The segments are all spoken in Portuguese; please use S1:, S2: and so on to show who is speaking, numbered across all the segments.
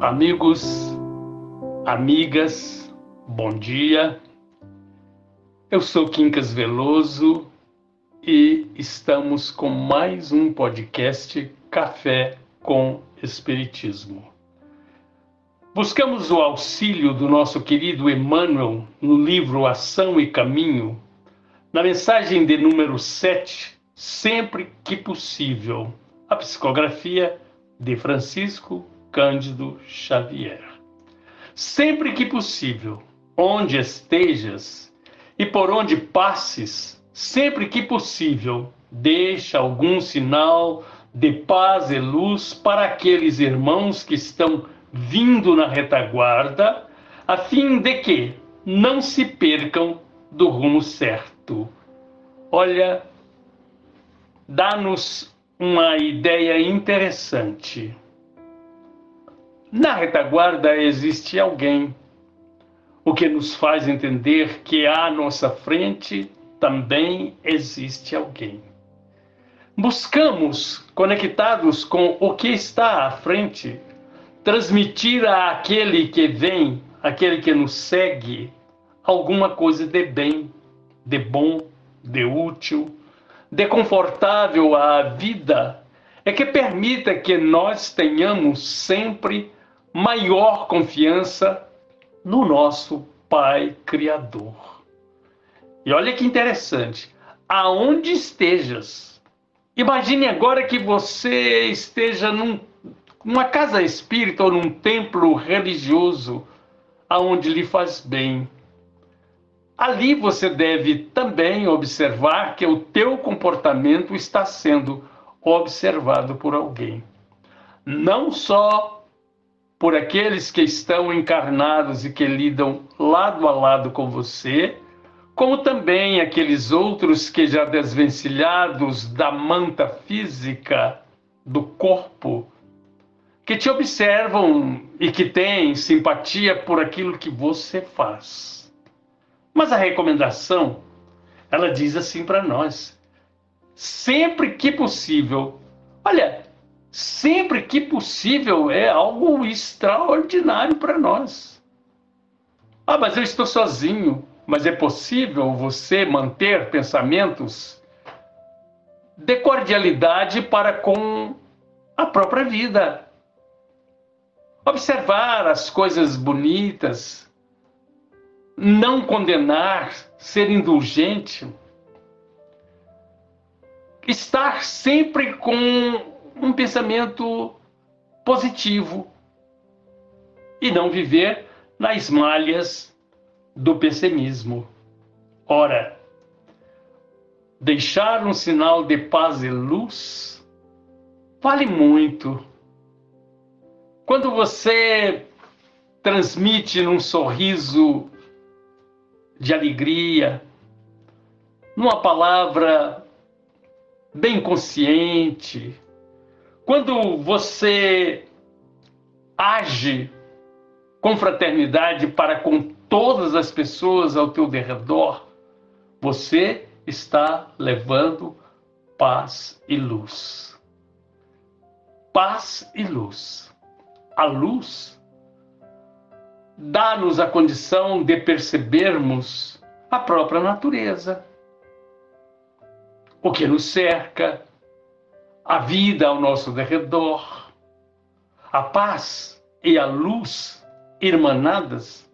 S1: Amigos, amigas, bom dia. Eu sou Quincas Veloso e estamos com mais um podcast Café com Espiritismo. Buscamos o auxílio do nosso querido Emmanuel no livro Ação e Caminho, na mensagem de número 7, sempre que possível, a psicografia de Francisco Cândido Xavier. Sempre que possível, onde estejas e por onde passes, sempre que possível, deixa algum sinal de paz e luz para aqueles irmãos que estão vindo na retaguarda, a fim de que não se percam do rumo certo. Olha, dá-nos uma ideia interessante. Na retaguarda existe alguém, o que nos faz entender que à nossa frente também existe alguém. Buscamos, conectados com o que está à frente, transmitir àquele que vem, aquele que nos segue, alguma coisa de bem, de bom, de útil, de confortável à vida, é que permita que nós tenhamos sempre maior confiança no nosso Pai Criador. E olha que interessante, aonde estejas, imagine agora que você esteja num, numa casa espírita ou num templo religioso, aonde lhe faz bem. Ali você deve também observar que o teu comportamento está sendo observado por alguém. Não só por aqueles que estão encarnados e que lidam lado a lado com você, como também aqueles outros que já desvencilhados da manta física do corpo, que te observam e que têm simpatia por aquilo que você faz. Mas a recomendação, ela diz assim para nós: sempre que possível, olha, sempre que possível, é algo extraordinário para nós. Ah, mas eu estou sozinho. Mas é possível você manter pensamentos de cordialidade para com a própria vida. Observar as coisas bonitas, não condenar, ser indulgente, estar sempre com um pensamento positivo e não viver nas malhas do pessimismo. Ora, deixar um sinal de paz e luz vale muito. Quando você transmite num sorriso de alegria, numa palavra bem consciente, quando você age com fraternidade para com todas as pessoas ao teu derredor, você está levando paz e luz. Paz e luz. A luz dá-nos a condição de percebermos a própria natureza, o que nos cerca, a vida ao nosso derredor, a paz e a luz irmanadas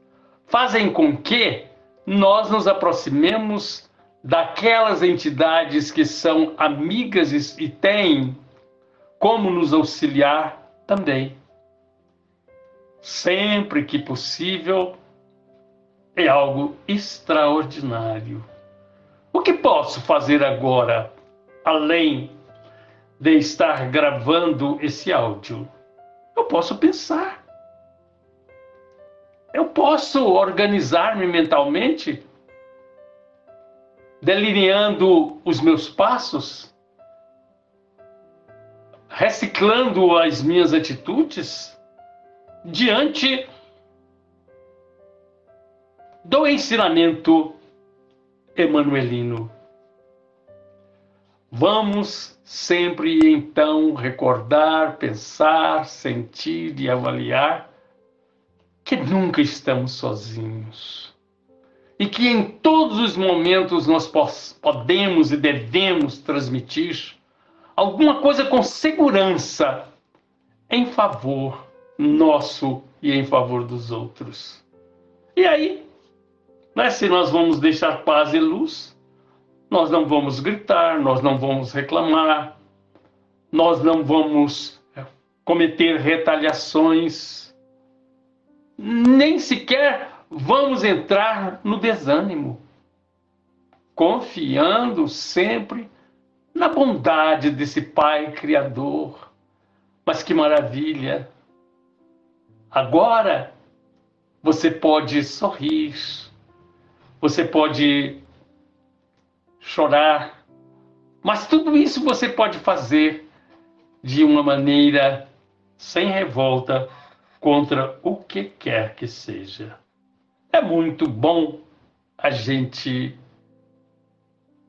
S1: fazem com que nós nos aproximemos daquelas entidades que são amigas e têm como nos auxiliar também. Sempre que possível, é algo extraordinário. O que posso fazer agora, além de estar gravando esse áudio? Eu posso pensar. Eu posso organizar-me mentalmente, delineando os meus passos, reciclando as minhas atitudes diante do ensinamento emanuelino. Vamos sempre então recordar, pensar, sentir e avaliar que nunca estamos sozinhos e que em todos os momentos nós podemos e devemos transmitir alguma coisa com segurança em favor nosso e em favor dos outros. E aí, né, se nós vamos deixar paz e luz, nós não vamos gritar, nós não vamos reclamar, nós não vamos é, cometer retaliações, nem sequer vamos entrar no desânimo, confiando sempre na bondade desse Pai Criador. Mas que maravilha! Agora você pode sorrir, você pode chorar, mas tudo isso você pode fazer de uma maneira sem revolta contra o que quer que seja. É muito bom a gente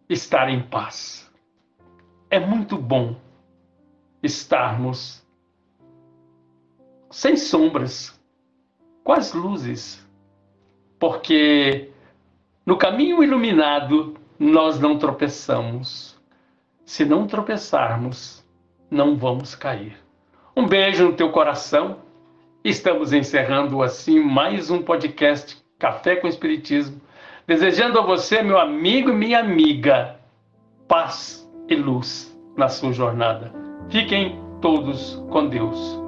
S1: estar em paz. É muito bom estarmos sem sombras, com as luzes, porque no caminho iluminado nós não tropeçamos. Se não tropeçarmos, não vamos cair. Um beijo no teu coração. Estamos encerrando assim mais um podcast Café com Espiritismo, desejando a você, meu amigo e minha amiga, paz e luz na sua jornada. Fiquem todos com Deus.